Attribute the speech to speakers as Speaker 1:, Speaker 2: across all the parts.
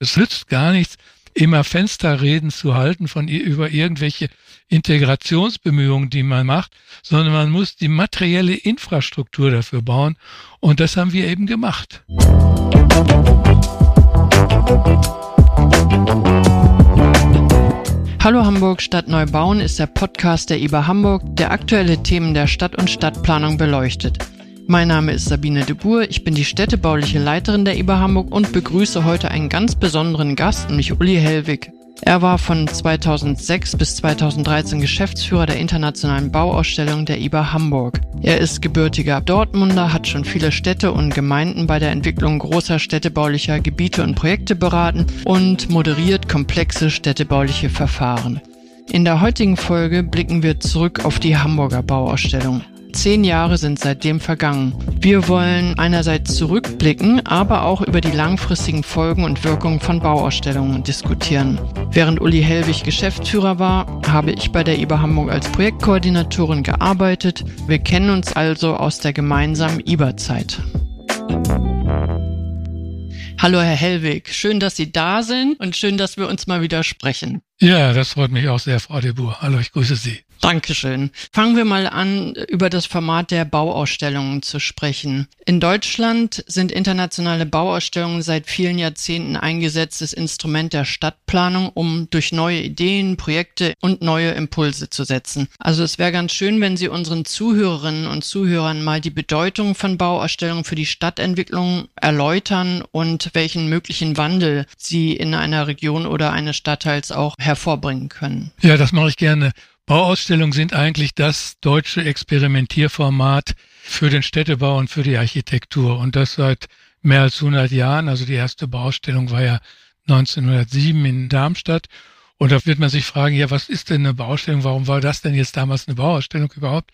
Speaker 1: Es nützt gar nichts, immer Fensterreden zu halten von über irgendwelche Integrationsbemühungen, die man macht, sondern man muss die materielle Infrastruktur dafür bauen. Und das haben wir eben gemacht.
Speaker 2: Hallo Hamburg Stadt Neubauen ist der Podcast der IBA Hamburg, der aktuelle Themen der Stadt und Stadtplanung beleuchtet. Mein Name ist Sabine de Boer, ich bin die städtebauliche Leiterin der IBA Hamburg und begrüße heute einen ganz besonderen Gast, nämlich Uli Hellwig. Er war von 2006 bis 2013 Geschäftsführer der internationalen Bauausstellung der IBA Hamburg. Er ist gebürtiger Dortmunder, hat schon viele Städte und Gemeinden bei der Entwicklung großer städtebaulicher Gebiete und Projekte beraten und moderiert komplexe städtebauliche Verfahren. In der heutigen Folge blicken wir zurück auf die Hamburger Bauausstellung. Zehn Jahre sind seitdem vergangen. Wir wollen einerseits zurückblicken, aber auch über die langfristigen Folgen und Wirkungen von Bauausstellungen diskutieren. Während Uli Hellwig Geschäftsführer war, habe ich bei der IBA Hamburg als Projektkoordinatorin gearbeitet. Wir kennen uns also aus der gemeinsamen IBA-Zeit. Hallo Herr Hellwig, schön, dass Sie da sind und schön, dass wir uns mal wieder sprechen.
Speaker 1: Ja, das freut mich auch sehr, Frau de. Hallo, ich grüße Sie.
Speaker 2: Dankeschön. Fangen wir mal an, über das Format der Bauausstellungen zu sprechen. In Deutschland sind internationale Bauausstellungen seit vielen Jahrzehnten eingesetztes Instrument der Stadtplanung, um durch neue Ideen, Projekte und neue Impulse zu setzen. Also es wäre ganz schön, wenn Sie unseren Zuhörerinnen und Zuhörern mal die Bedeutung von Bauausstellungen für die Stadtentwicklung erläutern und welchen möglichen Wandel sie in einer Region oder eines Stadtteils auch hervorbringen können.
Speaker 1: Ja, das mache ich gerne. Bauausstellungen sind eigentlich das deutsche Experimentierformat für den Städtebau und für die Architektur. Und das seit mehr als 100 Jahren. Also die erste Bauausstellung war ja 1907 in Darmstadt. Und da wird man sich fragen, ja, was ist denn eine Bauausstellung? Warum war das denn jetzt damals eine Bauausstellung überhaupt?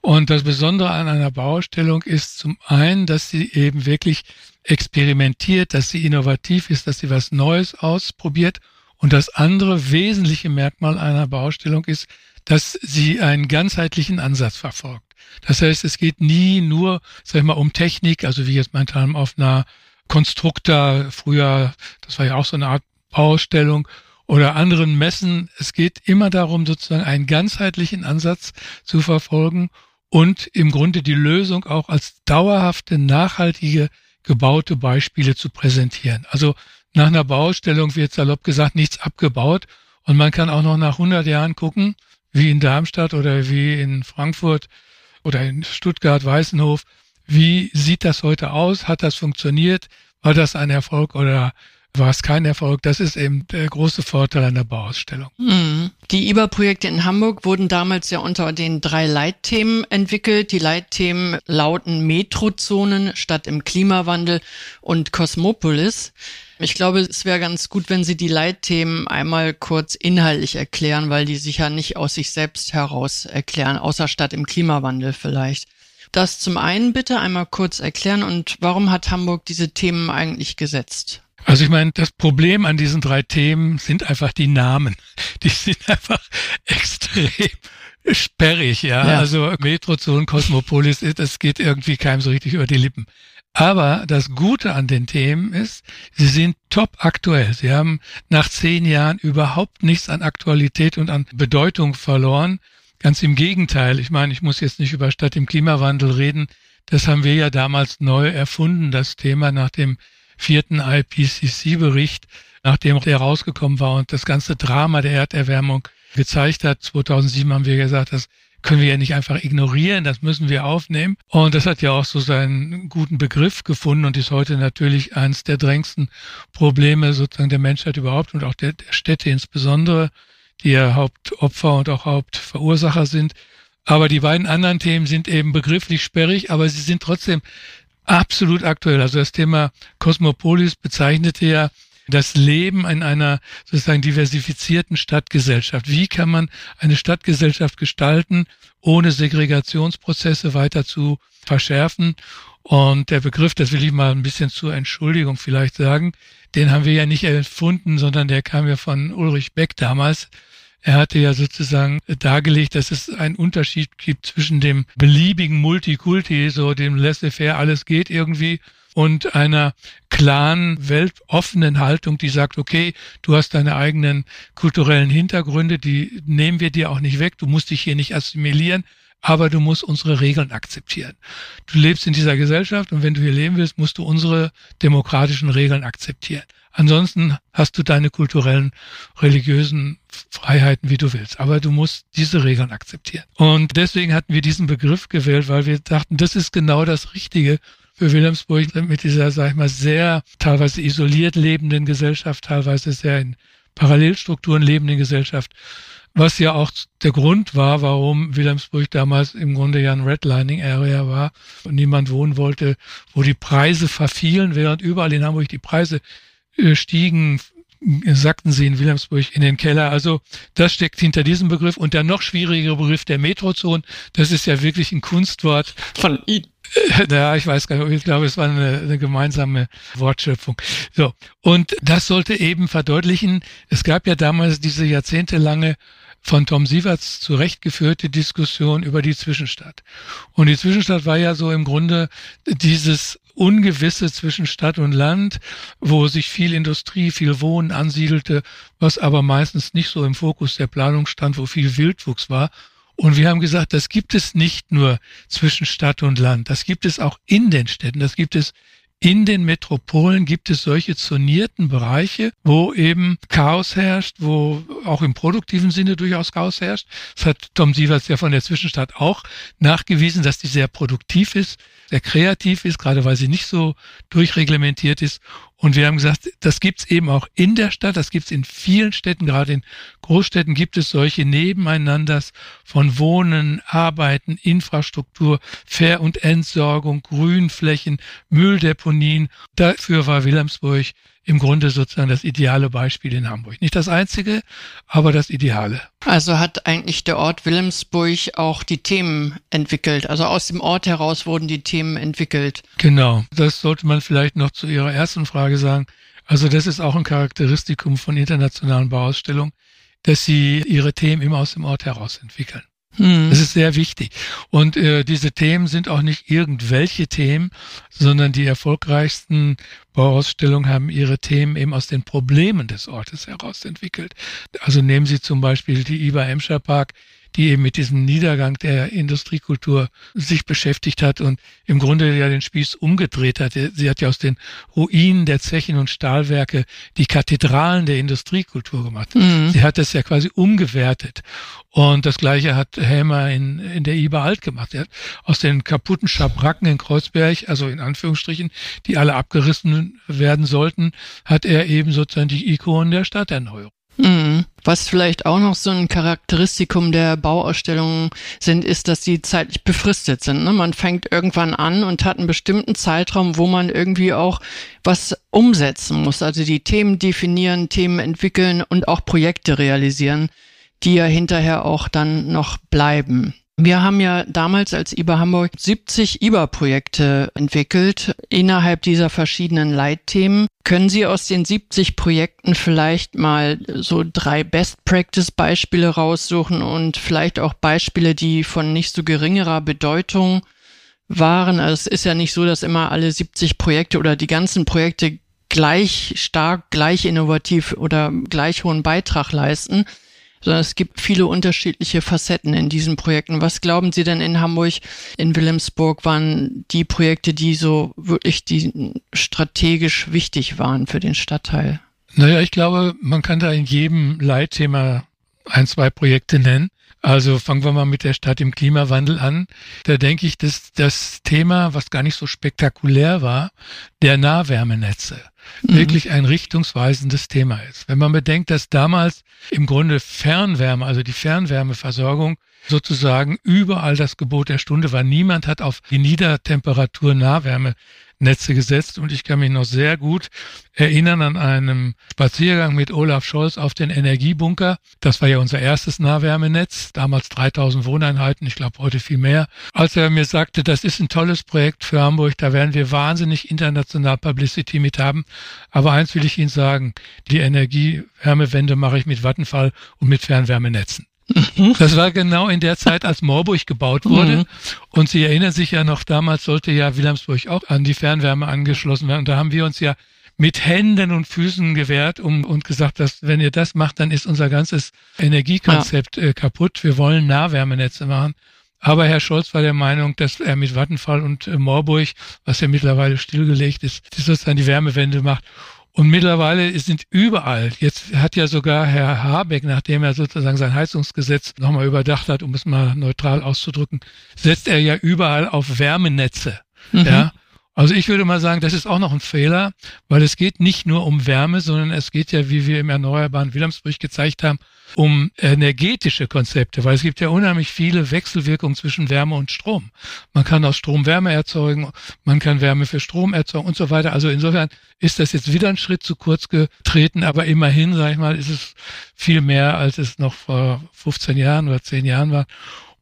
Speaker 1: Und das Besondere an einer Bauausstellung ist zum einen, dass sie eben wirklich experimentiert, dass sie innovativ ist, dass sie was Neues ausprobiert. Und das andere wesentliche Merkmal einer Bauausstellung ist, dass sie einen ganzheitlichen Ansatz verfolgt. Das heißt, es geht nie nur, sag ich mal, um Technik, also wie jetzt mein auf einer Konstruktor, früher, das war ja auch so eine Art Baustellung, oder anderen Messen. Es geht immer darum, sozusagen einen ganzheitlichen Ansatz zu verfolgen und im Grunde die Lösung auch als dauerhafte, nachhaltige, gebaute Beispiele zu präsentieren. Also nach einer Baustellung wird salopp gesagt nichts abgebaut und man kann auch noch nach 100 Jahren gucken, wie in Darmstadt oder wie in Frankfurt oder in Stuttgart, Weißenhof. Wie sieht das heute aus? Hat das funktioniert? War das ein Erfolg oder war es kein Erfolg? Das ist eben der große Vorteil einer Bauausstellung.
Speaker 2: Mhm. Die IBA-Projekte in Hamburg wurden damals ja unter den drei Leitthemen entwickelt. Die Leitthemen lauten Metrozonen statt im Klimawandel und Kosmopolis. Ich glaube, es wäre ganz gut, wenn Sie die Leitthemen einmal kurz inhaltlich erklären, weil die sich ja nicht aus sich selbst heraus erklären, außer statt im Klimawandel vielleicht. Das zum einen bitte einmal kurz erklären und warum hat Hamburg diese Themen eigentlich gesetzt?
Speaker 1: Also ich meine, das Problem an diesen drei Themen sind einfach die Namen. Die sind einfach extrem sperrig, ja. ja. Also Metrozone, Kosmopolis, das geht irgendwie keinem so richtig über die Lippen. Aber das Gute an den Themen ist, sie sind top aktuell. Sie haben nach zehn Jahren überhaupt nichts an Aktualität und an Bedeutung verloren. Ganz im Gegenteil. Ich meine, ich muss jetzt nicht über Stadt im Klimawandel reden. Das haben wir ja damals neu erfunden, das Thema nach dem vierten IPCC-Bericht, nachdem der rausgekommen war und das ganze Drama der Erderwärmung gezeigt hat. 2007 haben wir gesagt, das können wir ja nicht einfach ignorieren, das müssen wir aufnehmen. Und das hat ja auch so seinen guten Begriff gefunden und ist heute natürlich eines der drängendsten Probleme sozusagen der Menschheit überhaupt und auch der, der Städte insbesondere, die ja Hauptopfer und auch Hauptverursacher sind. Aber die beiden anderen Themen sind eben begrifflich sperrig, aber sie sind trotzdem absolut aktuell. Also das Thema Kosmopolis bezeichnete ja das Leben in einer sozusagen diversifizierten Stadtgesellschaft. Wie kann man eine Stadtgesellschaft gestalten, ohne Segregationsprozesse weiter zu verschärfen? Und der Begriff, das will ich mal ein bisschen zur Entschuldigung vielleicht sagen, den haben wir ja nicht erfunden, sondern der kam ja von Ulrich Beck damals. Er hatte ja sozusagen dargelegt, dass es einen Unterschied gibt zwischen dem beliebigen Multikulti, so dem Laissez-faire, alles geht irgendwie, und einer klaren, weltoffenen Haltung, die sagt, okay, du hast deine eigenen kulturellen Hintergründe, die nehmen wir dir auch nicht weg, du musst dich hier nicht assimilieren, aber du musst unsere Regeln akzeptieren. Du lebst in dieser Gesellschaft und wenn du hier leben willst, musst du unsere demokratischen Regeln akzeptieren. Ansonsten hast du deine kulturellen, religiösen Freiheiten, wie du willst. Aber du musst diese Regeln akzeptieren. Und deswegen hatten wir diesen Begriff gewählt, weil wir dachten, das ist genau das Richtige für Wilhelmsburg mit dieser, sag ich mal, sehr teilweise isoliert lebenden Gesellschaft, teilweise sehr in Parallelstrukturen lebenden Gesellschaft was ja auch der Grund war, warum Wilhelmsburg damals im Grunde ja ein Redlining Area war und niemand wohnen wollte, wo die Preise verfielen, während überall in Hamburg die Preise äh, stiegen, sagten sie in Wilhelmsburg in den Keller. Also das steckt hinter diesem Begriff und der noch schwierigere Begriff der Metrozone, das ist ja wirklich ein Kunstwort. Von Ihnen. Ja, ich weiß gar nicht, ich glaube, es war eine, eine gemeinsame Wortschöpfung. So. Und das sollte eben verdeutlichen, es gab ja damals diese jahrzehntelange von Tom Sieverts zurechtgeführte Diskussion über die Zwischenstadt. Und die Zwischenstadt war ja so im Grunde dieses Ungewisse zwischen Stadt und Land, wo sich viel Industrie, viel Wohnen ansiedelte, was aber meistens nicht so im Fokus der Planung stand, wo viel Wildwuchs war. Und wir haben gesagt, das gibt es nicht nur zwischen Stadt und Land, das gibt es auch in den Städten, das gibt es in den Metropolen gibt es solche zonierten Bereiche, wo eben Chaos herrscht, wo auch im produktiven Sinne durchaus Chaos herrscht. Das hat Tom Sievers ja von der Zwischenstadt auch nachgewiesen, dass die sehr produktiv ist, sehr kreativ ist, gerade weil sie nicht so durchreglementiert ist und wir haben gesagt, das gibt's eben auch in der Stadt, das gibt's in vielen Städten, gerade in Großstädten gibt es solche Nebeneinanders von Wohnen, Arbeiten, Infrastruktur, Ver- und Entsorgung, Grünflächen, Mülldeponien. Dafür war Wilhelmsburg im Grunde sozusagen das ideale Beispiel in Hamburg. Nicht das einzige, aber das Ideale.
Speaker 2: Also hat eigentlich der Ort Wilhelmsburg auch die Themen entwickelt. Also aus dem Ort heraus wurden die Themen entwickelt.
Speaker 1: Genau. Das sollte man vielleicht noch zu Ihrer ersten Frage sagen. Also das ist auch ein Charakteristikum von internationalen Bauausstellungen, dass sie ihre Themen immer aus dem Ort heraus entwickeln. Mhm. Das ist sehr wichtig. Und äh, diese Themen sind auch nicht irgendwelche Themen, sondern die erfolgreichsten Bauausstellungen haben ihre Themen eben aus den Problemen des Ortes heraus entwickelt. Also nehmen Sie zum Beispiel die Iber Emscher Park die eben mit diesem Niedergang der Industriekultur sich beschäftigt hat und im Grunde ja den Spieß umgedreht hat. Sie hat ja aus den Ruinen der Zechen und Stahlwerke die Kathedralen der Industriekultur gemacht. Mhm. Sie hat das ja quasi umgewertet. Und das Gleiche hat Helmer in, in der IBA Alt gemacht. Er hat aus den kaputten Schabracken in Kreuzberg, also in Anführungsstrichen, die alle abgerissen werden sollten, hat er eben sozusagen die Ikonen der Stadterneuerung.
Speaker 2: Mhm. Was vielleicht auch noch so ein Charakteristikum der Bauausstellungen sind, ist, dass sie zeitlich befristet sind. Ne? Man fängt irgendwann an und hat einen bestimmten Zeitraum, wo man irgendwie auch was umsetzen muss. Also die Themen definieren, Themen entwickeln und auch Projekte realisieren, die ja hinterher auch dann noch bleiben. Wir haben ja damals als IBA Hamburg 70 IBA-Projekte entwickelt innerhalb dieser verschiedenen Leitthemen. Können Sie aus den 70 Projekten vielleicht mal so drei Best-Practice-Beispiele raussuchen und vielleicht auch Beispiele, die von nicht so geringerer Bedeutung waren? Also es ist ja nicht so, dass immer alle 70 Projekte oder die ganzen Projekte gleich stark, gleich innovativ oder gleich hohen Beitrag leisten sondern es gibt viele unterschiedliche Facetten in diesen Projekten. Was glauben Sie denn in Hamburg, in Wilhelmsburg waren die Projekte, die so wirklich die strategisch wichtig waren für den Stadtteil?
Speaker 1: Naja, ich glaube, man kann da in jedem Leitthema ein, zwei Projekte nennen. Also fangen wir mal mit der Stadt im Klimawandel an. Da denke ich, dass das Thema, was gar nicht so spektakulär war, der Nahwärmenetze mhm. wirklich ein richtungsweisendes Thema ist. Wenn man bedenkt, dass damals im Grunde Fernwärme, also die Fernwärmeversorgung sozusagen überall das Gebot der Stunde war. Niemand hat auf die Niedertemperatur Nahwärme Netze gesetzt und ich kann mich noch sehr gut erinnern an einem Spaziergang mit Olaf Scholz auf den Energiebunker. Das war ja unser erstes Nahwärmenetz, damals 3000 Wohneinheiten, ich glaube heute viel mehr. Als er mir sagte, das ist ein tolles Projekt für Hamburg, da werden wir wahnsinnig international Publicity mit haben. Aber eins will ich Ihnen sagen, die Energiewärmewende mache ich mit Vattenfall und mit Fernwärmenetzen. Mhm. Das war genau in der Zeit, als Moorburg gebaut wurde. Mhm. Und Sie erinnern sich ja noch, damals sollte ja Wilhelmsburg auch an die Fernwärme angeschlossen werden. Und da haben wir uns ja mit Händen und Füßen gewehrt um, und gesagt, dass wenn ihr das macht, dann ist unser ganzes Energiekonzept ja. äh, kaputt. Wir wollen Nahwärmenetze machen. Aber Herr Scholz war der Meinung, dass er mit Vattenfall und äh, Moorburg, was ja mittlerweile stillgelegt ist, die sozusagen die Wärmewende macht. Und mittlerweile sind überall, jetzt hat ja sogar Herr Habeck, nachdem er sozusagen sein Heizungsgesetz nochmal überdacht hat, um es mal neutral auszudrücken, setzt er ja überall auf Wärmenetze. Mhm. Ja. Also ich würde mal sagen, das ist auch noch ein Fehler, weil es geht nicht nur um Wärme, sondern es geht ja, wie wir im Erneuerbaren Wilhelmsburg gezeigt haben, um energetische Konzepte, weil es gibt ja unheimlich viele Wechselwirkungen zwischen Wärme und Strom. Man kann aus Strom Wärme erzeugen, man kann Wärme für Strom erzeugen und so weiter. Also insofern ist das jetzt wieder ein Schritt zu kurz getreten, aber immerhin, sage ich mal, ist es viel mehr, als es noch vor 15 Jahren oder 10 Jahren war.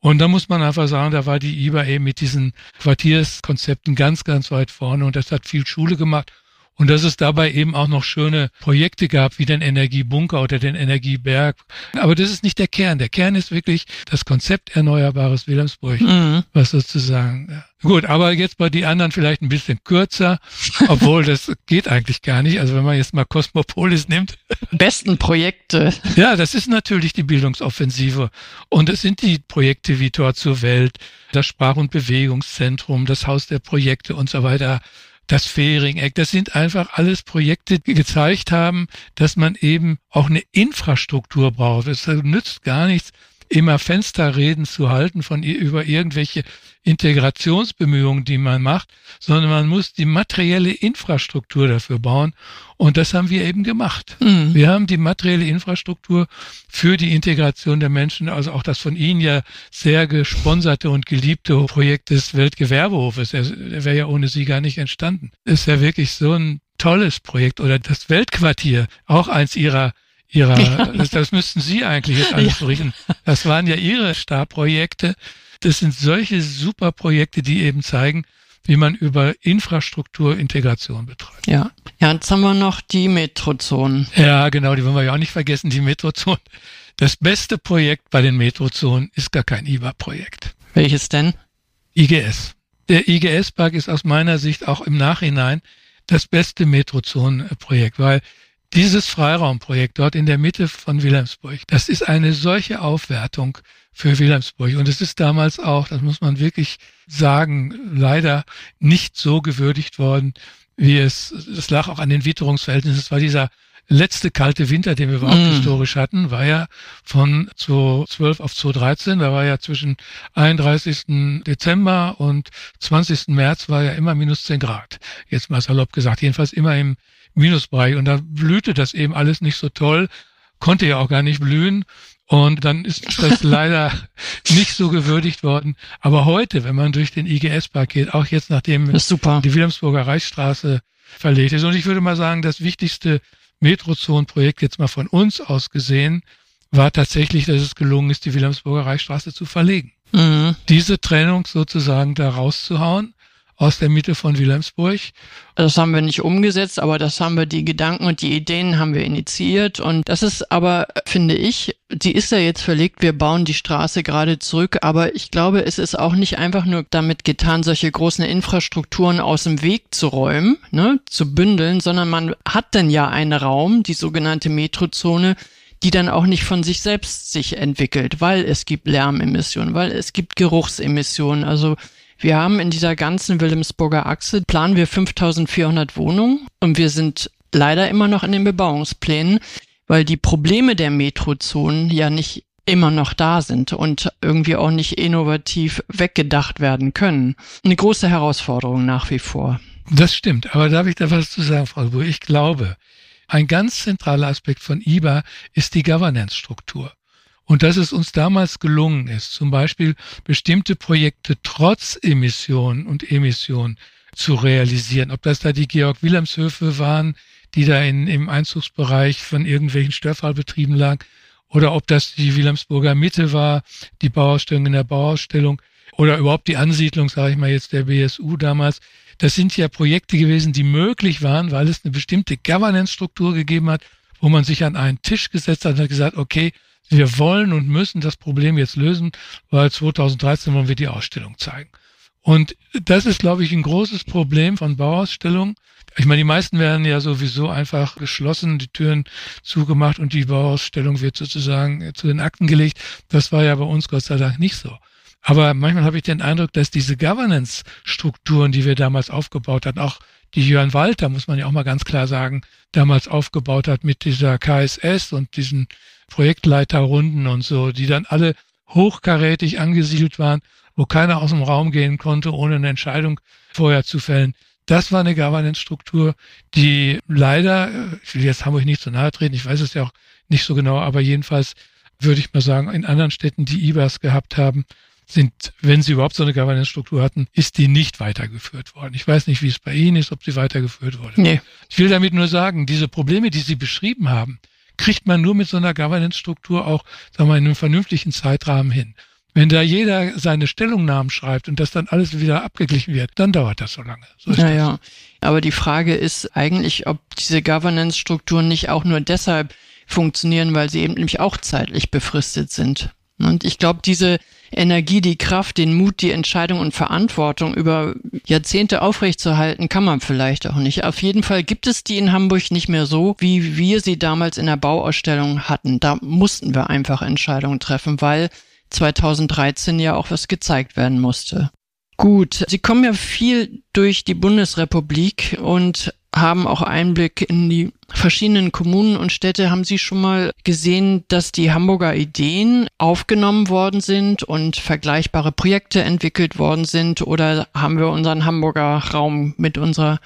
Speaker 1: Und da muss man einfach sagen, da war die IBA eben mit diesen Quartierskonzepten ganz, ganz weit vorne und das hat viel Schule gemacht und dass es dabei eben auch noch schöne Projekte gab, wie den Energiebunker oder den Energieberg. Aber das ist nicht der Kern. Der Kern ist wirklich das Konzept Erneuerbares Wilhelmsburg, mhm. was sozusagen. Ja. Gut, aber jetzt bei die anderen vielleicht ein bisschen kürzer, obwohl das geht eigentlich gar nicht. Also wenn man jetzt mal Cosmopolis nimmt.
Speaker 2: Besten Projekte.
Speaker 1: Ja, das ist natürlich die Bildungsoffensive. Und es sind die Projekte wie Tor zur Welt, das Sprach- und Bewegungszentrum, das Haus der Projekte und so weiter das Fähring-Eck, das sind einfach alles Projekte, die gezeigt haben, dass man eben auch eine Infrastruktur braucht. Es nützt gar nichts, immer Fensterreden zu halten von über irgendwelche Integrationsbemühungen, die man macht, sondern man muss die materielle Infrastruktur dafür bauen. Und das haben wir eben gemacht. Mhm. Wir haben die materielle Infrastruktur für die Integration der Menschen, also auch das von Ihnen ja sehr gesponserte und geliebte Projekt des Weltgewerbehofes, der wäre ja ohne Sie gar nicht entstanden. ist ja wirklich so ein tolles Projekt. Oder das Weltquartier, auch eins Ihrer ihrer, ja. das, das müssten Sie eigentlich jetzt alles ja. berichten. Das waren ja Ihre Starprojekte. Das sind solche super Projekte, die eben zeigen, wie man über Infrastrukturintegration betreibt.
Speaker 2: Ja. Ja, jetzt haben wir noch die Metrozonen.
Speaker 1: Ja, genau, die wollen wir ja auch nicht vergessen, die Metrozonen. Das beste Projekt bei den Metrozonen ist gar kein IBA-Projekt.
Speaker 2: Welches denn?
Speaker 1: IGS. Der IGS-Park ist aus meiner Sicht auch im Nachhinein das beste Metrozonen-Projekt, weil dieses Freiraumprojekt dort in der Mitte von Wilhelmsburg, das ist eine solche Aufwertung für Wilhelmsburg. Und es ist damals auch, das muss man wirklich sagen, leider nicht so gewürdigt worden, wie es, es lag auch an den Witterungsverhältnissen. Es war dieser letzte kalte Winter, den wir überhaupt mm. historisch hatten, war ja von 2012 auf 2013. Da war ja zwischen 31. Dezember und 20. März war ja immer minus 10 Grad. Jetzt mal salopp gesagt. Jedenfalls immer im Minusbereich. Und da blühte das eben alles nicht so toll, konnte ja auch gar nicht blühen. Und dann ist das leider nicht so gewürdigt worden. Aber heute, wenn man durch den IGS-Park geht, auch jetzt nachdem die Wilhelmsburger Reichsstraße verlegt ist. Und ich würde mal sagen, das wichtigste Metrozonenprojekt jetzt mal von uns aus gesehen, war tatsächlich, dass es gelungen ist, die Wilhelmsburger Reichsstraße zu verlegen. Mhm. Diese Trennung sozusagen da rauszuhauen aus der Mitte von Wilhelmsburg.
Speaker 2: Das haben wir nicht umgesetzt, aber das haben wir, die Gedanken und die Ideen haben wir initiiert. Und das ist aber, finde ich, die ist ja jetzt verlegt, wir bauen die Straße gerade zurück, aber ich glaube, es ist auch nicht einfach nur damit getan, solche großen Infrastrukturen aus dem Weg zu räumen, ne, zu bündeln, sondern man hat dann ja einen Raum, die sogenannte Metrozone, die dann auch nicht von sich selbst sich entwickelt, weil es gibt Lärmemissionen, weil es gibt Geruchsemissionen. Also wir haben in dieser ganzen Wilhelmsburger Achse, planen wir 5400 Wohnungen und wir sind leider immer noch in den Bebauungsplänen, weil die Probleme der Metrozonen ja nicht immer noch da sind und irgendwie auch nicht innovativ weggedacht werden können. Eine große Herausforderung nach wie vor.
Speaker 1: Das stimmt, aber darf ich da was zu sagen, Frau Buhr? Ich glaube, ein ganz zentraler Aspekt von IBA ist die Governance-Struktur. Und dass es uns damals gelungen ist, zum Beispiel bestimmte Projekte trotz Emissionen und Emissionen zu realisieren. Ob das da die Georg-Wilhelms-Höfe waren, die da in, im Einzugsbereich von irgendwelchen Störfallbetrieben lagen, oder ob das die Wilhelmsburger Mitte war, die Bauausstellung in der Bauausstellung, oder überhaupt die Ansiedlung, sage ich mal jetzt, der BSU damals. Das sind ja Projekte gewesen, die möglich waren, weil es eine bestimmte Governance-Struktur gegeben hat, wo man sich an einen Tisch gesetzt hat und hat gesagt, okay, wir wollen und müssen das Problem jetzt lösen, weil 2013 wollen wir die Ausstellung zeigen. Und das ist, glaube ich, ein großes Problem von Bauausstellungen. Ich meine, die meisten werden ja sowieso einfach geschlossen, die Türen zugemacht und die Bauausstellung wird sozusagen zu den Akten gelegt. Das war ja bei uns Gott sei Dank nicht so. Aber manchmal habe ich den Eindruck, dass diese Governance-Strukturen, die wir damals aufgebaut hatten, auch die Jörn Walter, muss man ja auch mal ganz klar sagen, damals aufgebaut hat mit dieser KSS und diesen Projektleiterrunden und so, die dann alle hochkarätig angesiedelt waren, wo keiner aus dem Raum gehen konnte, ohne eine Entscheidung vorher zu fällen. Das war eine Governance-Struktur, die leider, ich will jetzt Hamburg nicht so nahe treten, ich weiß es ja auch nicht so genau, aber jedenfalls würde ich mal sagen, in anderen Städten, die IBAs gehabt haben, sind, wenn sie überhaupt so eine Governance-Struktur hatten, ist die nicht weitergeführt worden. Ich weiß nicht, wie es bei Ihnen ist, ob sie weitergeführt wurde. Nee. Ich will damit nur sagen, diese Probleme, die Sie beschrieben haben, kriegt man nur mit so einer Governance-Struktur auch, sagen wir, in einem vernünftigen Zeitrahmen hin. Wenn da jeder seine Stellungnahmen schreibt und das dann alles wieder abgeglichen wird, dann dauert das so lange. So
Speaker 2: naja, das. aber die Frage ist eigentlich, ob diese Governance-Strukturen nicht auch nur deshalb funktionieren, weil sie eben nämlich auch zeitlich befristet sind. Und ich glaube, diese Energie, die Kraft, den Mut, die Entscheidung und Verantwortung über Jahrzehnte aufrechtzuerhalten, kann man vielleicht auch nicht. Auf jeden Fall gibt es die in Hamburg nicht mehr so, wie wir sie damals in der Bauausstellung hatten. Da mussten wir einfach Entscheidungen treffen, weil 2013 ja auch was gezeigt werden musste. Gut, Sie kommen ja viel durch die Bundesrepublik und haben auch Einblick in die verschiedenen Kommunen und Städte. Haben Sie schon mal gesehen, dass die Hamburger Ideen aufgenommen worden sind und vergleichbare Projekte entwickelt worden sind? Oder haben wir unseren Hamburger Raum mit unserer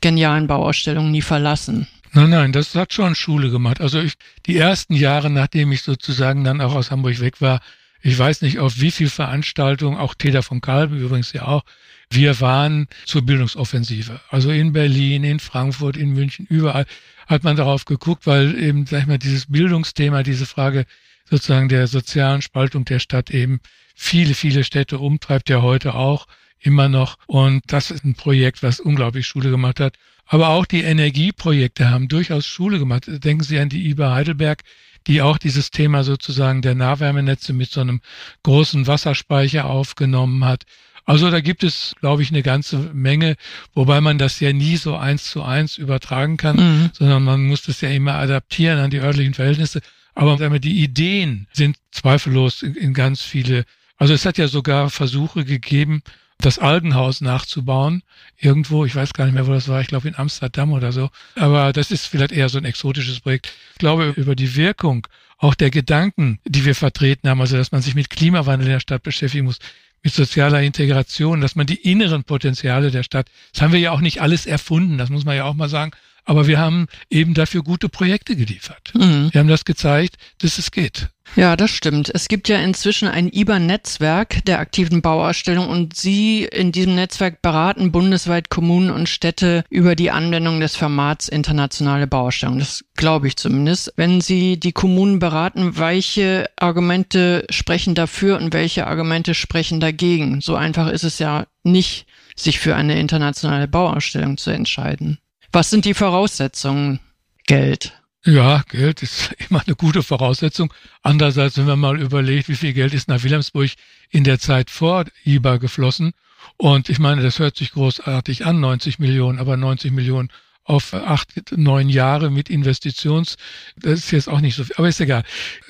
Speaker 2: genialen Bauausstellung nie verlassen?
Speaker 1: Nein, nein, das hat schon Schule gemacht. Also ich, die ersten Jahre, nachdem ich sozusagen dann auch aus Hamburg weg war, ich weiß nicht, auf wie viel Veranstaltungen, auch Täter von Kalben übrigens ja auch, wir waren zur Bildungsoffensive. Also in Berlin, in Frankfurt, in München, überall hat man darauf geguckt, weil eben, sag ich mal, dieses Bildungsthema, diese Frage sozusagen der sozialen Spaltung der Stadt eben viele, viele Städte umtreibt, ja heute auch immer noch. Und das ist ein Projekt, was unglaublich Schule gemacht hat. Aber auch die Energieprojekte haben durchaus Schule gemacht. Denken Sie an die IBA Heidelberg, die auch dieses Thema sozusagen der Nahwärmenetze mit so einem großen Wasserspeicher aufgenommen hat. Also da gibt es, glaube ich, eine ganze Menge, wobei man das ja nie so eins zu eins übertragen kann, mhm. sondern man muss das ja immer adaptieren an die örtlichen Verhältnisse. Aber die Ideen sind zweifellos in, in ganz viele. Also es hat ja sogar Versuche gegeben, das Algenhaus nachzubauen. Irgendwo, ich weiß gar nicht mehr, wo das war, ich glaube in Amsterdam oder so. Aber das ist vielleicht eher so ein exotisches Projekt. Ich glaube, über die Wirkung auch der Gedanken, die wir vertreten haben, also dass man sich mit Klimawandel in der Stadt beschäftigen muss, mit sozialer Integration, dass man die inneren Potenziale der Stadt, das haben wir ja auch nicht alles erfunden, das muss man ja auch mal sagen, aber wir haben eben dafür gute Projekte geliefert. Mhm. Wir haben das gezeigt, dass es geht.
Speaker 2: Ja, das stimmt. Es gibt ja inzwischen ein IBA-Netzwerk der aktiven Bauausstellung und Sie in diesem Netzwerk beraten bundesweit Kommunen und Städte über die Anwendung des Formats internationale Bauausstellung. Das glaube ich zumindest. Wenn Sie die Kommunen beraten, welche Argumente sprechen dafür und welche Argumente sprechen dagegen? So einfach ist es ja nicht, sich für eine internationale Bauausstellung zu entscheiden. Was sind die Voraussetzungen? Geld.
Speaker 1: Ja, Geld ist immer eine gute Voraussetzung. Andererseits, wenn man mal überlegt, wie viel Geld ist nach Wilhelmsburg in der Zeit vor IBA geflossen. Und ich meine, das hört sich großartig an, 90 Millionen, aber 90 Millionen auf acht, neun Jahre mit Investitions, das ist jetzt auch nicht so viel, aber ist egal.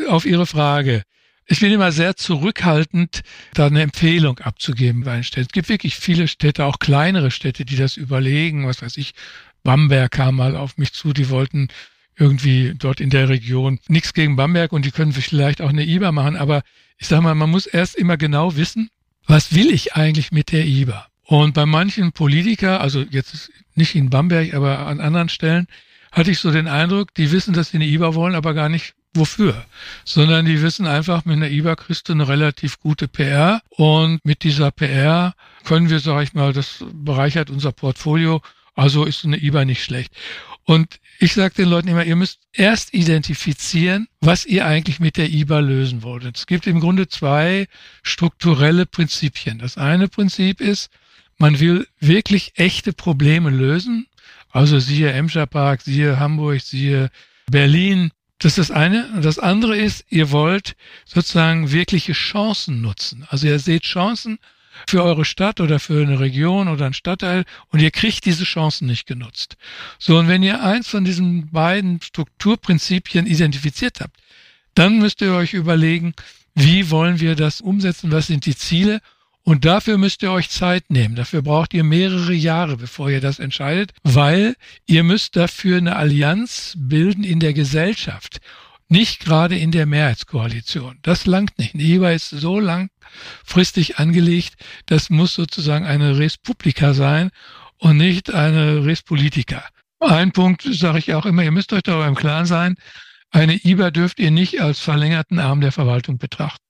Speaker 1: Auf Ihre Frage. Ich bin immer sehr zurückhaltend, da eine Empfehlung abzugeben bei den Städten. Es gibt wirklich viele Städte, auch kleinere Städte, die das überlegen, was weiß ich, Bamberg kam mal auf mich zu, die wollten irgendwie dort in der Region nichts gegen Bamberg und die können vielleicht auch eine IBA machen, aber ich sage mal, man muss erst immer genau wissen, was will ich eigentlich mit der IBA? Und bei manchen Politiker, also jetzt nicht in Bamberg, aber an anderen Stellen, hatte ich so den Eindruck, die wissen, dass sie eine IBA wollen, aber gar nicht wofür, sondern die wissen einfach, mit einer IBA kriegst du eine relativ gute PR und mit dieser PR können wir, sage ich mal, das bereichert unser Portfolio also ist eine IBA nicht schlecht. Und ich sage den Leuten immer, ihr müsst erst identifizieren, was ihr eigentlich mit der IBA lösen wollt. Es gibt im Grunde zwei strukturelle Prinzipien. Das eine Prinzip ist, man will wirklich echte Probleme lösen. Also siehe Emscher Park, siehe Hamburg, siehe Berlin. Das ist das eine. Und das andere ist, ihr wollt sozusagen wirkliche Chancen nutzen. Also ihr seht Chancen für eure Stadt oder für eine Region oder einen Stadtteil und ihr kriegt diese Chancen nicht genutzt. So, und wenn ihr eins von diesen beiden Strukturprinzipien identifiziert habt, dann müsst ihr euch überlegen, wie wollen wir das umsetzen, was sind die Ziele und dafür müsst ihr euch Zeit nehmen. Dafür braucht ihr mehrere Jahre, bevor ihr das entscheidet, weil ihr müsst dafür eine Allianz bilden in der Gesellschaft. Nicht gerade in der Mehrheitskoalition. Das langt nicht. IBA ist so langfristig angelegt, das muss sozusagen eine Res Publica sein und nicht eine Res Politica. Ein Punkt sage ich auch immer, ihr müsst euch darüber im Klaren sein, eine IBA dürft ihr nicht als verlängerten Arm der Verwaltung betrachten.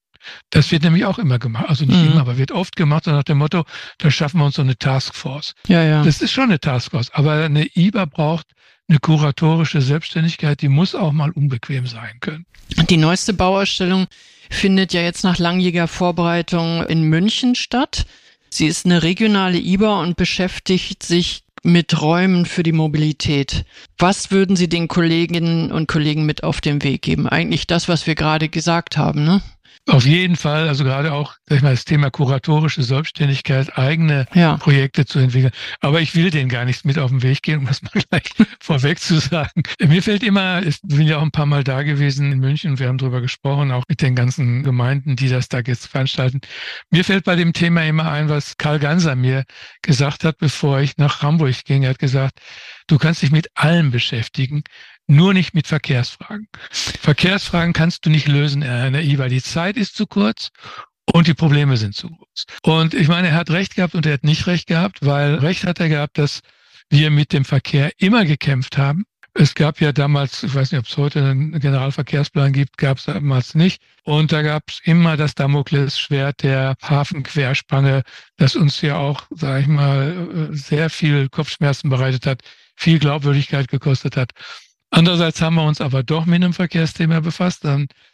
Speaker 1: Das wird nämlich auch immer gemacht. Also nicht mhm. immer, aber wird oft gemacht, so nach dem Motto, da schaffen wir uns so eine Taskforce.
Speaker 2: Ja, ja.
Speaker 1: Das ist schon eine Taskforce, aber eine IBA braucht eine kuratorische Selbstständigkeit, die muss auch mal unbequem sein können.
Speaker 2: Die neueste Bauausstellung findet ja jetzt nach langjähriger Vorbereitung in München statt. Sie ist eine regionale IBA und beschäftigt sich mit Räumen für die Mobilität. Was würden Sie den Kolleginnen und Kollegen mit auf den Weg geben? Eigentlich das, was wir gerade gesagt haben, ne?
Speaker 1: Auf jeden Fall, also gerade auch sag ich mal, das Thema kuratorische Selbstständigkeit, eigene ja. Projekte zu entwickeln. Aber ich will denen gar nichts mit auf den Weg gehen, um das mal gleich vorweg zu sagen. Mir fällt immer, ich bin ja auch ein paar Mal da gewesen in München und wir haben darüber gesprochen, auch mit den ganzen Gemeinden, die das da jetzt veranstalten. Mir fällt bei dem Thema immer ein, was Karl Ganser mir gesagt hat, bevor ich nach Hamburg ging. Er hat gesagt, du kannst dich mit allem beschäftigen, nur nicht mit Verkehrsfragen. Verkehrsfragen kannst du nicht lösen, NRI, weil die Zeit ist zu kurz und die Probleme sind zu groß. Und ich meine, er hat recht gehabt und er hat nicht recht gehabt, weil recht hat er gehabt, dass wir mit dem Verkehr immer gekämpft haben. Es gab ja damals, ich weiß nicht, ob es heute einen Generalverkehrsplan gibt, gab es damals nicht. Und da gab es immer das Damoklesschwert der Hafenquerspange, das uns ja auch, sage ich mal, sehr viel Kopfschmerzen bereitet hat, viel Glaubwürdigkeit gekostet hat. Andererseits haben wir uns aber doch mit einem Verkehrsthema befasst.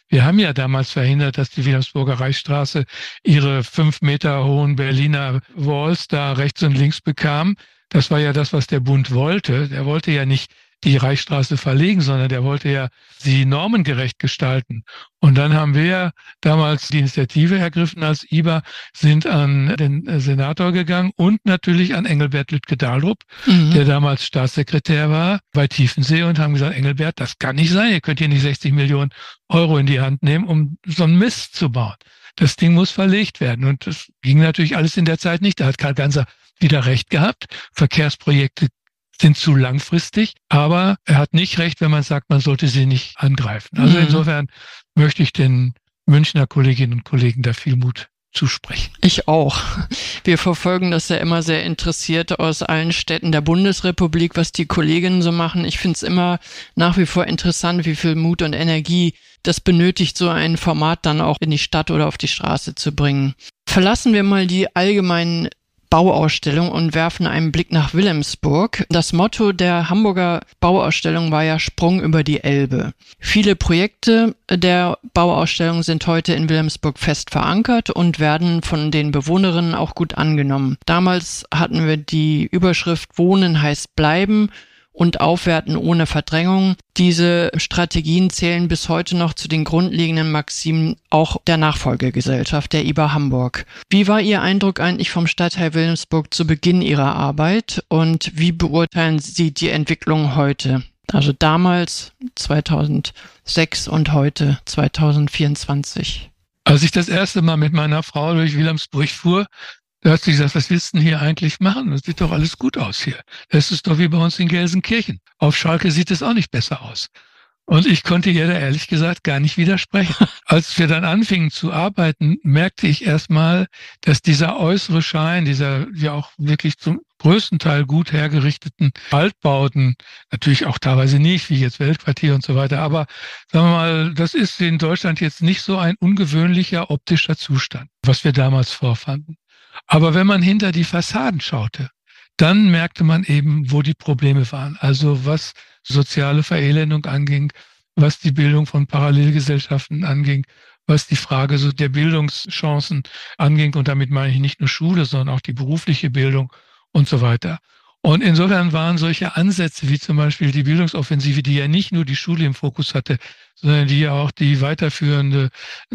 Speaker 1: Wir haben ja damals verhindert, dass die Wilhelmsburger Reichsstraße ihre fünf Meter hohen Berliner Walls da rechts und links bekam. Das war ja das, was der Bund wollte. Der wollte ja nicht die Reichsstraße verlegen, sondern der wollte ja sie normengerecht gestalten. Und dann haben wir damals die Initiative ergriffen als IBA, sind an den Senator gegangen und natürlich an Engelbert Lütke-Dahlrup, mhm. der damals Staatssekretär war bei Tiefensee und haben gesagt, Engelbert, das kann nicht sein. Ihr könnt hier nicht 60 Millionen Euro in die Hand nehmen, um so einen Mist zu bauen. Das Ding muss verlegt werden. Und das ging natürlich alles in der Zeit nicht. Da hat Karl Ganser wieder recht gehabt. Verkehrsprojekte sind zu langfristig, aber er hat nicht recht, wenn man sagt, man sollte sie nicht angreifen. Also mhm. insofern möchte ich den Münchner Kolleginnen und Kollegen da viel Mut zusprechen.
Speaker 2: Ich auch. Wir verfolgen das ja immer sehr interessiert aus allen Städten der Bundesrepublik, was die Kolleginnen so machen. Ich finde es immer nach wie vor interessant, wie viel Mut und Energie das benötigt, so ein Format dann auch in die Stadt oder auf die Straße zu bringen. Verlassen wir mal die allgemeinen Bauausstellung und werfen einen Blick nach Wilhelmsburg. Das Motto der Hamburger Bauausstellung war ja Sprung über die Elbe. Viele Projekte der Bauausstellung sind heute in Wilhelmsburg fest verankert und werden von den Bewohnerinnen auch gut angenommen. Damals hatten wir die Überschrift Wohnen heißt bleiben und Aufwerten ohne Verdrängung. Diese Strategien zählen bis heute noch zu den grundlegenden Maximen auch der Nachfolgegesellschaft, der IBA Hamburg. Wie war Ihr Eindruck eigentlich vom Stadtteil Wilhelmsburg zu Beginn Ihrer Arbeit und wie beurteilen Sie die Entwicklung heute? Also damals 2006 und heute 2024.
Speaker 1: Als ich das erste Mal mit meiner Frau durch Wilhelmsburg fuhr, da hat sie gesagt, was willst du denn hier eigentlich machen? Das sieht doch alles gut aus hier. Das ist doch wie bei uns in Gelsenkirchen. Auf Schalke sieht es auch nicht besser aus. Und ich konnte ihr da ehrlich gesagt gar nicht widersprechen. Als wir dann anfingen zu arbeiten, merkte ich erstmal, dass dieser äußere Schein, dieser ja auch wirklich zum größten Teil gut hergerichteten Altbauten, natürlich auch teilweise nicht, wie jetzt Weltquartier und so weiter, aber sagen wir mal, das ist in Deutschland jetzt nicht so ein ungewöhnlicher optischer Zustand, was wir damals vorfanden. Aber wenn man hinter die Fassaden schaute, dann merkte man eben, wo die Probleme waren. Also was soziale Verelendung anging, was die Bildung von Parallelgesellschaften anging, was die Frage so der Bildungschancen anging. Und damit meine ich nicht nur Schule, sondern auch die berufliche Bildung und so weiter. Und insofern waren solche Ansätze wie zum Beispiel die Bildungsoffensive, die ja nicht nur die Schule im Fokus hatte, sondern die ja auch die weiterführende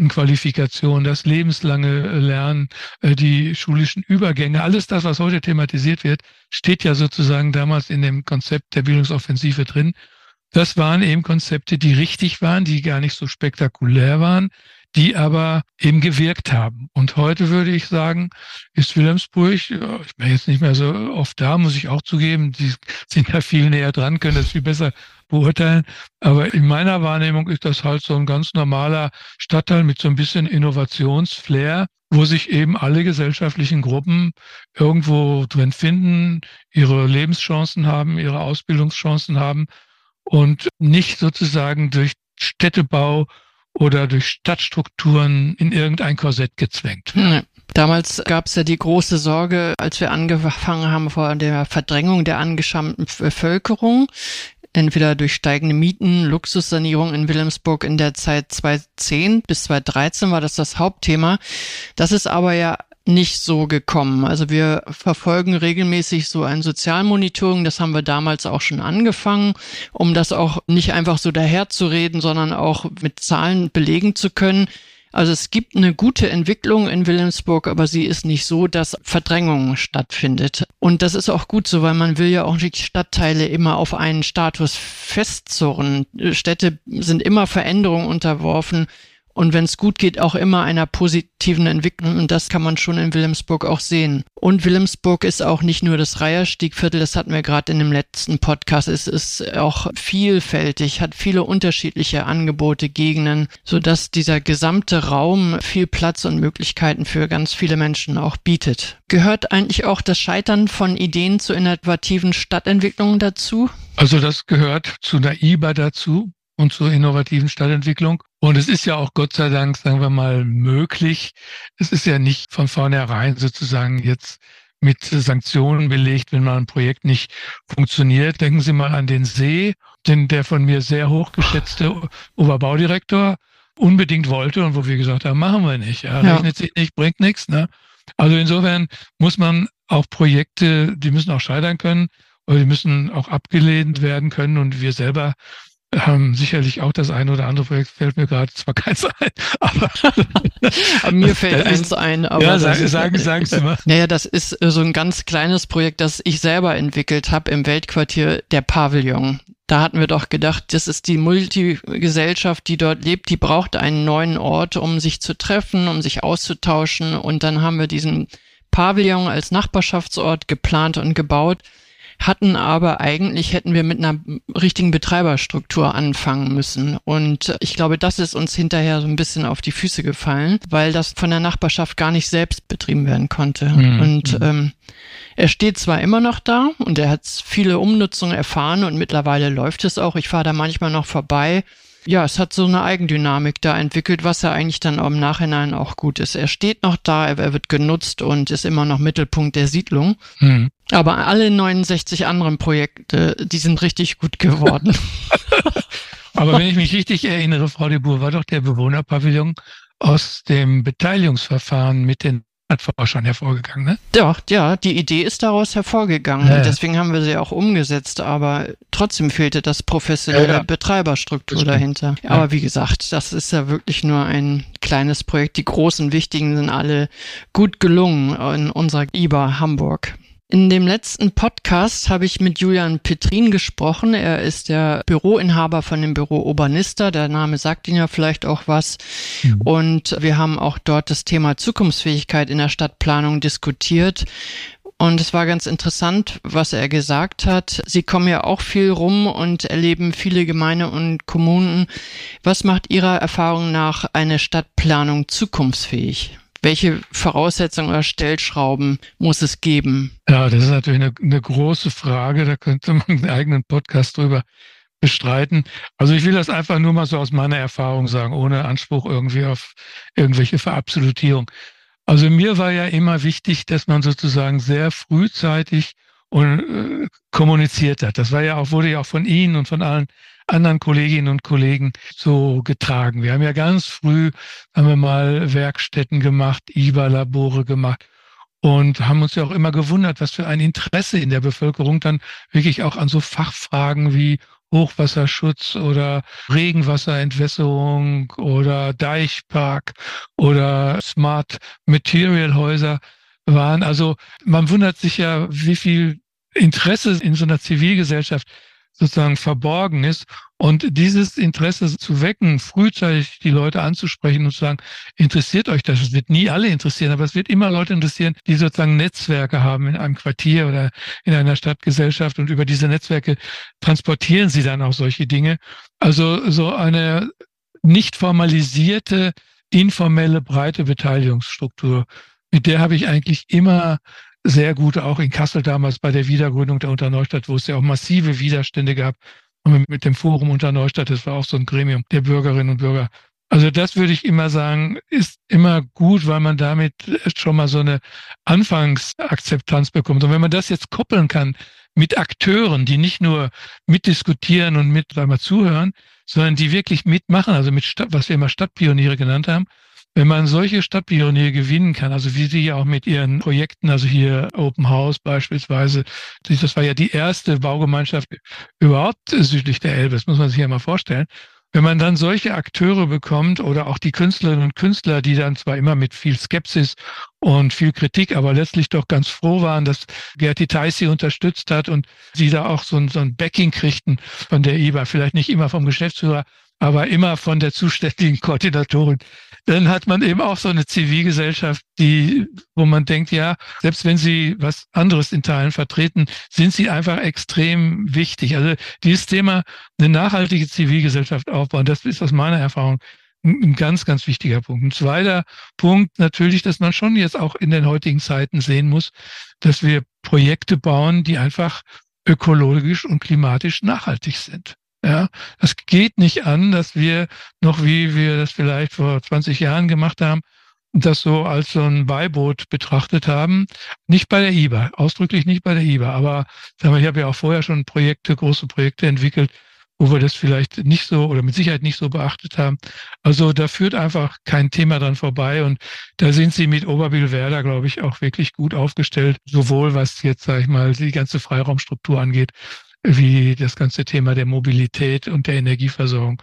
Speaker 1: Qualifikation, das lebenslange Lernen, äh, die schulischen Übergänge, alles das, was heute thematisiert wird, steht ja sozusagen damals in dem Konzept der Bildungsoffensive drin. Das waren eben Konzepte, die richtig waren, die gar nicht so spektakulär waren, die aber eben gewirkt haben. Und heute würde ich sagen, ist Wilhelmsburg, ich bin jetzt nicht mehr so oft da, muss ich auch zugeben, die sind ja viel näher dran, können das viel besser beurteilen. Aber in meiner Wahrnehmung ist das halt so ein ganz normaler Stadtteil mit so ein bisschen Innovationsflair, wo sich eben alle gesellschaftlichen Gruppen irgendwo drin finden, ihre Lebenschancen haben, ihre Ausbildungschancen haben und nicht sozusagen durch Städtebau oder durch Stadtstrukturen in irgendein Korsett gezwängt.
Speaker 2: Hm. Damals gab es ja die große Sorge, als wir angefangen haben vor der Verdrängung der angeschammten Bevölkerung, entweder durch steigende Mieten, Luxussanierung in Wilhelmsburg in der Zeit 2010 bis 2013 war das das Hauptthema. Das ist aber ja nicht so gekommen. Also wir verfolgen regelmäßig so ein Sozialmonitoring, das haben wir damals auch schon angefangen, um das auch nicht einfach so daherzureden, sondern auch mit Zahlen belegen zu können. Also es gibt eine gute Entwicklung in Wilhelmsburg, aber sie ist nicht so, dass Verdrängung stattfindet. Und das ist auch gut so, weil man will ja auch nicht Stadtteile immer auf einen Status festzurren. Städte sind immer Veränderungen unterworfen und wenn es gut geht, auch immer einer positiven Entwicklung. Und das kann man schon in Wilhelmsburg auch sehen. Und Wilhelmsburg ist auch nicht nur das Reiherstiegviertel, das hatten wir gerade in dem letzten Podcast. Es ist auch vielfältig, hat viele unterschiedliche Angebote, Gegenden, sodass dieser gesamte Raum viel Platz und Möglichkeiten für ganz viele Menschen auch bietet. Gehört eigentlich auch das Scheitern von Ideen zu innovativen Stadtentwicklungen dazu?
Speaker 1: Also das gehört zu der IBA dazu und zur innovativen Stadtentwicklung. Und es ist ja auch Gott sei Dank, sagen wir mal, möglich. Es ist ja nicht von vornherein sozusagen jetzt mit Sanktionen belegt, wenn mal ein Projekt nicht funktioniert. Denken Sie mal an den See, den der von mir sehr hochgeschätzte Oberbaudirektor unbedingt wollte und wo wir gesagt haben, machen wir nicht. Ja, ja. Rechnet sich nicht, bringt nichts. Ne? Also insofern muss man auch Projekte, die müssen auch scheitern können, oder die müssen auch abgelehnt werden können. Und wir selber ähm, sicherlich auch das eine oder andere Projekt fällt mir gerade zwar keins ein, aber,
Speaker 2: mir fällt eins ein.
Speaker 1: Aber ja, sagen, sagen, sagen Sie mal.
Speaker 2: Naja, das ist äh, so ein ganz kleines Projekt, das ich selber entwickelt habe im Weltquartier der Pavillon. Da hatten wir doch gedacht, das ist die Multigesellschaft, die dort lebt, die braucht einen neuen Ort, um sich zu treffen, um sich auszutauschen. Und dann haben wir diesen Pavillon als Nachbarschaftsort geplant und gebaut hatten aber eigentlich hätten wir mit einer richtigen Betreiberstruktur anfangen müssen. Und ich glaube, das ist uns hinterher so ein bisschen auf die Füße gefallen, weil das von der Nachbarschaft gar nicht selbst betrieben werden konnte. Mhm. Und ähm, er steht zwar immer noch da und er hat viele Umnutzungen erfahren und mittlerweile läuft es auch. Ich fahre da manchmal noch vorbei ja, es hat so eine Eigendynamik da entwickelt, was ja eigentlich dann im Nachhinein auch gut ist. Er steht noch da, er wird genutzt und ist immer noch Mittelpunkt der Siedlung. Mhm. Aber alle 69 anderen Projekte, die sind richtig gut geworden.
Speaker 1: Aber wenn ich mich richtig erinnere, Frau de Boer, war doch der Bewohnerpavillon aus dem Beteiligungsverfahren mit den Forschern hervorgegangen, ne?
Speaker 2: Doch, ja, die Idee ist daraus hervorgegangen. Ja, deswegen haben wir sie auch umgesetzt, aber trotzdem fehlte das professionelle ja, Betreiberstruktur dahinter. Aber wie gesagt, das ist ja wirklich nur ein kleines Projekt. Die großen, wichtigen sind alle gut gelungen in unserer IBA Hamburg. In dem letzten Podcast habe ich mit Julian Petrin gesprochen. Er ist der Büroinhaber von dem Büro Urbanista. Der Name sagt Ihnen ja vielleicht auch was. Mhm. Und wir haben auch dort das Thema Zukunftsfähigkeit in der Stadtplanung diskutiert. Und es war ganz interessant, was er gesagt hat. Sie kommen ja auch viel rum und erleben viele Gemeinde und Kommunen. Was macht Ihrer Erfahrung nach eine Stadtplanung zukunftsfähig? Welche Voraussetzungen oder Stellschrauben muss es geben?
Speaker 1: Ja, das ist natürlich eine, eine große Frage. Da könnte man einen eigenen Podcast drüber bestreiten. Also ich will das einfach nur mal so aus meiner Erfahrung sagen, ohne Anspruch irgendwie auf irgendwelche Verabsolutierung. Also mir war ja immer wichtig, dass man sozusagen sehr frühzeitig und äh, kommuniziert hat. Das war ja auch, wurde ja auch von Ihnen und von allen anderen Kolleginnen und Kollegen so getragen. Wir haben ja ganz früh, haben wir mal Werkstätten gemacht, IBA-Labore gemacht. und haben uns ja auch immer gewundert, was für ein Interesse in der Bevölkerung dann wirklich auch an so Fachfragen wie Hochwasserschutz oder Regenwasserentwässerung oder Deichpark oder Smart Material Häuser waren. Also man wundert sich ja, wie viel Interesse in so einer Zivilgesellschaft sozusagen verborgen ist. Und dieses Interesse zu wecken, frühzeitig die Leute anzusprechen und zu sagen, interessiert euch das? Es wird nie alle interessieren, aber es wird immer Leute interessieren, die sozusagen Netzwerke haben in einem Quartier oder in einer Stadtgesellschaft und über diese Netzwerke transportieren sie dann auch solche Dinge. Also so eine nicht formalisierte, informelle, breite Beteiligungsstruktur. Mit der habe ich eigentlich immer sehr gut, auch in Kassel damals bei der Wiedergründung der Unterneustadt, wo es ja auch massive Widerstände gab. Und mit dem Forum Unterneustadt, das war auch so ein Gremium der Bürgerinnen und Bürger. Also das würde ich immer sagen, ist immer gut, weil man damit schon mal so eine Anfangsakzeptanz bekommt. Und wenn man das jetzt koppeln kann mit Akteuren, die nicht nur mitdiskutieren und mit einmal zuhören, sondern die wirklich mitmachen, also mit was wir immer Stadtpioniere genannt haben, wenn man solche Stadtpioniere gewinnen kann, also wie sie ja auch mit ihren Projekten, also hier Open House beispielsweise, das war ja die erste Baugemeinschaft überhaupt südlich der Elbe, das muss man sich ja mal vorstellen. Wenn man dann solche Akteure bekommt oder auch die Künstlerinnen und Künstler, die dann zwar immer mit viel Skepsis und viel Kritik, aber letztlich doch ganz froh waren, dass Gerti Theis sie unterstützt hat und sie da auch so ein, so ein Backing kriegten von der IBA, vielleicht nicht immer vom Geschäftsführer, aber immer von der zuständigen Koordinatorin dann hat man eben auch so eine Zivilgesellschaft, die, wo man denkt, ja, selbst wenn sie was anderes in Teilen vertreten, sind sie einfach extrem wichtig. Also dieses Thema, eine nachhaltige Zivilgesellschaft aufbauen, das ist aus meiner Erfahrung ein ganz, ganz wichtiger Punkt. Ein zweiter Punkt natürlich, dass man schon jetzt auch in den heutigen Zeiten sehen muss, dass wir Projekte bauen, die einfach ökologisch und klimatisch nachhaltig sind. Ja, das geht nicht an, dass wir noch, wie wir das vielleicht vor 20 Jahren gemacht haben, das so als so ein Beiboot betrachtet haben. Nicht bei der IBA, ausdrücklich nicht bei der IBA, aber ich habe ja auch vorher schon Projekte, große Projekte entwickelt, wo wir das vielleicht nicht so oder mit Sicherheit nicht so beachtet haben. Also da führt einfach kein Thema dran vorbei und da sind sie mit Oberbillwerder, glaube ich, auch wirklich gut aufgestellt, sowohl was jetzt, sage ich mal, die ganze Freiraumstruktur angeht, wie das ganze Thema der Mobilität und der Energieversorgung.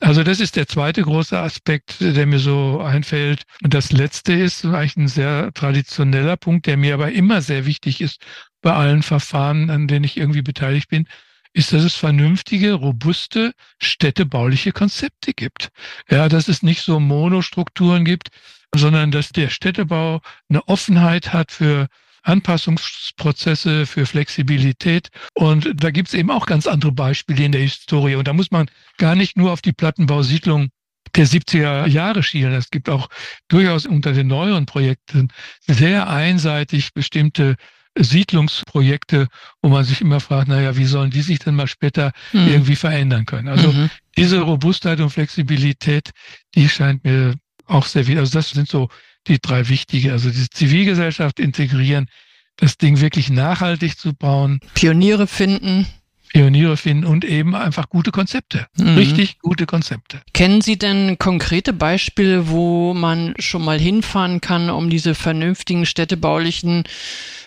Speaker 1: Also das ist der zweite große Aspekt, der mir so einfällt. Und das letzte ist eigentlich ein sehr traditioneller Punkt, der mir aber immer sehr wichtig ist bei allen Verfahren, an denen ich irgendwie beteiligt bin, ist, dass es vernünftige, robuste städtebauliche Konzepte gibt. Ja, dass es nicht so Monostrukturen gibt, sondern dass der Städtebau eine Offenheit hat für Anpassungsprozesse, für Flexibilität. Und da gibt es eben auch ganz andere Beispiele in der Historie. Und da muss man gar nicht nur auf die Plattenbausiedlung der 70er Jahre schielen. Es gibt auch durchaus unter den neueren Projekten sehr einseitig bestimmte Siedlungsprojekte, wo man sich immer fragt, naja, wie sollen die sich denn mal später mhm. irgendwie verändern können? Also mhm. diese Robustheit und Flexibilität, die scheint mir auch sehr wichtig. Also das sind so die drei wichtige. Also die Zivilgesellschaft integrieren, das Ding wirklich nachhaltig zu bauen.
Speaker 2: Pioniere finden.
Speaker 1: Pioniere finden und eben einfach gute Konzepte. Mhm. Richtig gute Konzepte.
Speaker 2: Kennen Sie denn konkrete Beispiele, wo man schon mal hinfahren kann, um diese vernünftigen städtebaulichen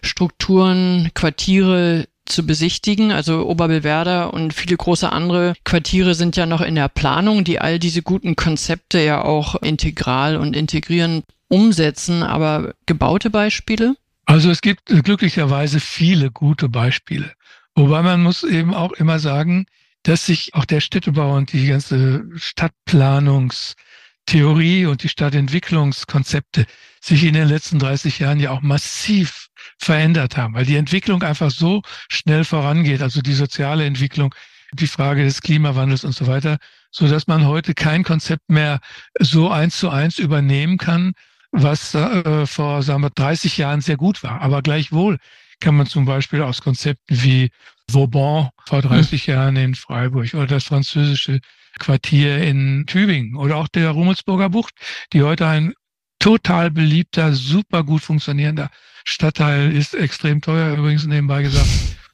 Speaker 2: Strukturen, Quartiere zu besichtigen. Also Oberbillwerder und viele große andere Quartiere sind ja noch in der Planung, die all diese guten Konzepte ja auch integral und integrieren umsetzen, aber gebaute Beispiele?
Speaker 1: Also es gibt glücklicherweise viele gute Beispiele. Wobei man muss eben auch immer sagen, dass sich auch der Städtebau und die ganze Stadtplanungstheorie und die Stadtentwicklungskonzepte sich in den letzten 30 Jahren ja auch massiv verändert haben, weil die Entwicklung einfach so schnell vorangeht, also die soziale Entwicklung, die Frage des Klimawandels und so weiter, so dass man heute kein Konzept mehr so eins zu eins übernehmen kann, was äh, vor sagen wir, 30 Jahren sehr gut war. Aber gleichwohl kann man zum Beispiel aus Konzepten wie Vauban vor 30 mhm. Jahren in Freiburg oder das französische Quartier in Tübingen oder auch der Rummelsburger Bucht, die heute ein total beliebter, super gut funktionierender Stadtteil ist, extrem teuer übrigens nebenbei gesagt,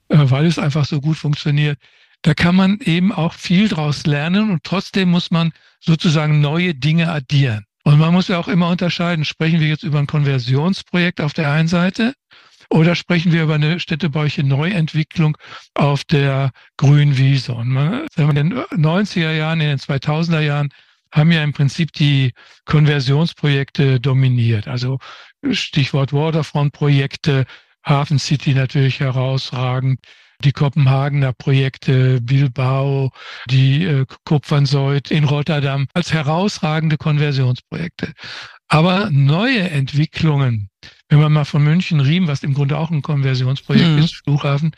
Speaker 1: äh, weil es einfach so gut funktioniert. Da kann man eben auch viel draus lernen und trotzdem muss man sozusagen neue Dinge addieren. Und man muss ja auch immer unterscheiden, sprechen wir jetzt über ein Konversionsprojekt auf der einen Seite oder sprechen wir über eine städtebauliche Neuentwicklung auf der grünen Wiese? Und man, in den 90er Jahren, in den 2000er Jahren haben ja im Prinzip die Konversionsprojekte dominiert. Also Stichwort Waterfront-Projekte, Hafen City natürlich herausragend, die Kopenhagener Projekte, Bilbao, die äh, Kupfernsäut in Rotterdam als herausragende Konversionsprojekte. Aber neue Entwicklungen, wenn man mal von München Riem, was im Grunde auch ein Konversionsprojekt mhm. ist, Flughafen,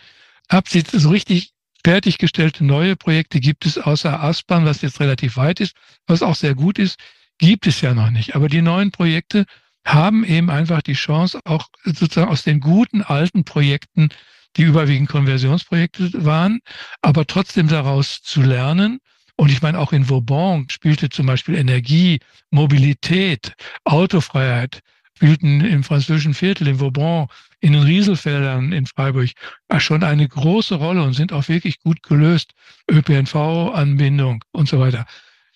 Speaker 1: absieht, so richtig fertiggestellte neue Projekte gibt es außer Aspern, was jetzt relativ weit ist, was auch sehr gut ist, gibt es ja noch nicht. Aber die neuen Projekte haben eben einfach die Chance, auch sozusagen aus den guten alten Projekten, die überwiegend Konversionsprojekte waren, aber trotzdem daraus zu lernen. Und ich meine, auch in Vauban spielte zum Beispiel Energie, Mobilität, Autofreiheit, spielten im französischen Viertel, in Vauban, in den Rieselfeldern in Freiburg schon eine große Rolle und sind auch wirklich gut gelöst. ÖPNV-Anbindung und so weiter.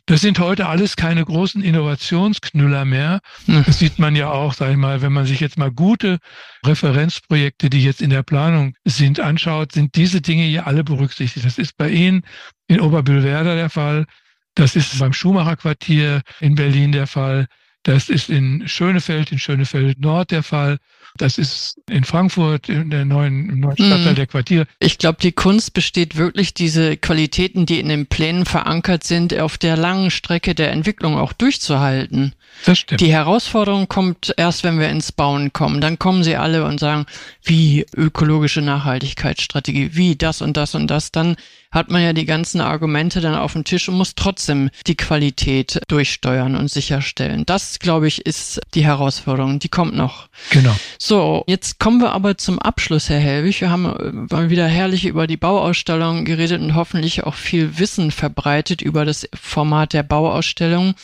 Speaker 1: Das sind heute alles keine großen Innovationsknüller mehr. Hm. Das sieht man ja auch, sag ich mal, wenn man sich jetzt mal gute Referenzprojekte, die jetzt in der Planung sind, anschaut, sind diese Dinge hier alle berücksichtigt. Das ist bei Ihnen in Oberbühlwerder der Fall. Das ist beim Schumacher Quartier in Berlin der Fall. Das ist in Schönefeld, in Schönefeld Nord der Fall. Das ist in Frankfurt, in der neuen, im neuen Stadtteil mhm. der Quartier.
Speaker 2: Ich glaube, die Kunst besteht wirklich, diese Qualitäten, die in den Plänen verankert sind, auf der langen Strecke der Entwicklung auch durchzuhalten.
Speaker 1: Das stimmt.
Speaker 2: Die Herausforderung kommt erst, wenn wir ins Bauen kommen. Dann kommen sie alle und sagen, wie ökologische Nachhaltigkeitsstrategie, wie das und das und das. Dann hat man ja die ganzen Argumente dann auf dem Tisch und muss trotzdem die Qualität durchsteuern und sicherstellen. Das, glaube ich, ist die Herausforderung. Die kommt noch.
Speaker 1: Genau.
Speaker 2: So, jetzt kommen wir aber zum Abschluss, Herr Helwig. Wir haben äh, mal wieder herrlich über die Bauausstellung geredet und hoffentlich auch viel Wissen verbreitet über das Format der Bauausstellung.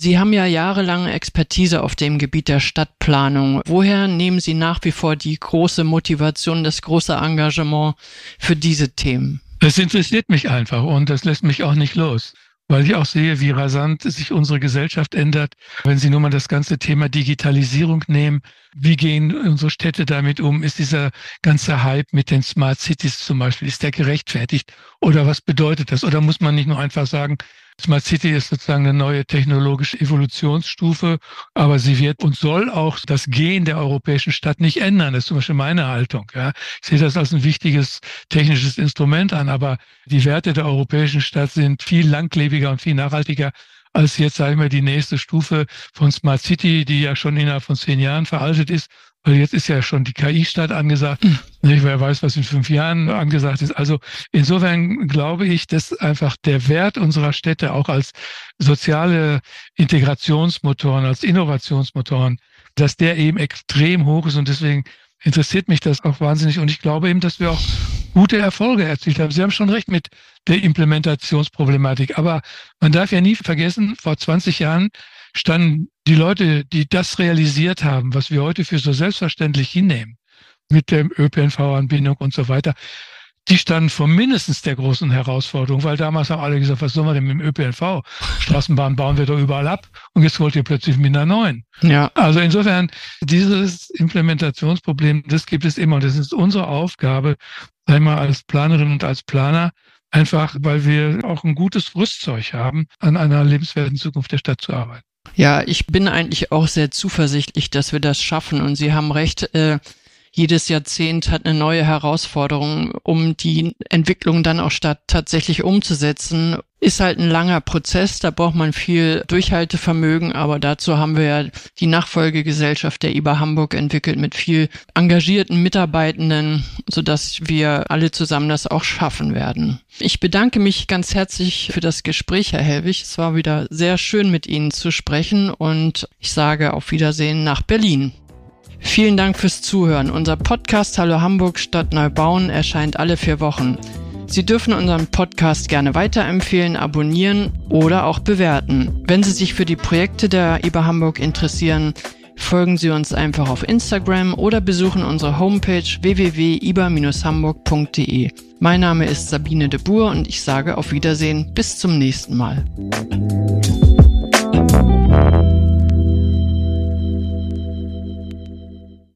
Speaker 2: Sie haben ja jahrelange Expertise auf dem Gebiet der Stadtplanung. Woher nehmen Sie nach wie vor die große Motivation, das große Engagement für diese Themen?
Speaker 1: Es interessiert mich einfach und das lässt mich auch nicht los, weil ich auch sehe, wie rasant sich unsere Gesellschaft ändert. Wenn Sie nur mal das ganze Thema Digitalisierung nehmen, wie gehen unsere Städte damit um? Ist dieser ganze Hype mit den Smart Cities zum Beispiel, ist der gerechtfertigt? Oder was bedeutet das? Oder muss man nicht nur einfach sagen, Smart City ist sozusagen eine neue technologische Evolutionsstufe, aber sie wird und soll auch das Gehen der europäischen Stadt nicht ändern. Das ist zum Beispiel meine Haltung. Ja. Ich sehe das als ein wichtiges technisches Instrument an, aber die Werte der europäischen Stadt sind viel langlebiger und viel nachhaltiger als jetzt, sage ich mal, die nächste Stufe von Smart City, die ja schon innerhalb von zehn Jahren veraltet ist. Weil jetzt ist ja schon die KI-Stadt angesagt. Mhm. Wer weiß, was in fünf Jahren angesagt ist. Also insofern glaube ich, dass einfach der Wert unserer Städte auch als soziale Integrationsmotoren, als Innovationsmotoren, dass der eben extrem hoch ist und deswegen interessiert mich das auch wahnsinnig und ich glaube eben, dass wir auch gute Erfolge erzielt haben. Sie haben schon recht mit der Implementationsproblematik, aber man darf ja nie vergessen, vor 20 Jahren standen die Leute, die das realisiert haben, was wir heute für so selbstverständlich hinnehmen, mit der ÖPNV-Anbindung und so weiter, die standen vor mindestens der großen Herausforderung, weil damals haben alle gesagt, was sollen wir denn mit dem ÖPNV? Straßenbahn bauen wir doch überall ab und jetzt wollt ihr plötzlich mit einer neuen. Ja. Also insofern, dieses Implementationsproblem, das gibt es immer und das ist unsere Aufgabe, einmal als Planerin und als Planer, einfach weil wir auch ein gutes Rüstzeug haben, an einer lebenswerten Zukunft der Stadt zu arbeiten.
Speaker 2: Ja, ich bin eigentlich auch sehr zuversichtlich, dass wir das schaffen. Und Sie haben recht, äh, jedes Jahrzehnt hat eine neue Herausforderung, um die Entwicklung dann auch statt tatsächlich umzusetzen. Ist halt ein langer Prozess, da braucht man viel Durchhaltevermögen, aber dazu haben wir ja die Nachfolgegesellschaft der IBA Hamburg entwickelt mit viel engagierten Mitarbeitenden, sodass wir alle zusammen das auch schaffen werden. Ich bedanke mich ganz herzlich für das Gespräch, Herr Helwig. Es war wieder sehr schön mit Ihnen zu sprechen und ich sage auf Wiedersehen nach Berlin. Vielen Dank fürs Zuhören. Unser Podcast Hallo Hamburg Stadt Neubauen erscheint alle vier Wochen. Sie dürfen unseren Podcast gerne weiterempfehlen, abonnieren oder auch bewerten. Wenn Sie sich für die Projekte der IBA Hamburg interessieren, folgen Sie uns einfach auf Instagram oder besuchen unsere Homepage www.iba-hamburg.de. Mein Name ist Sabine de Boer und ich sage auf Wiedersehen bis zum nächsten Mal.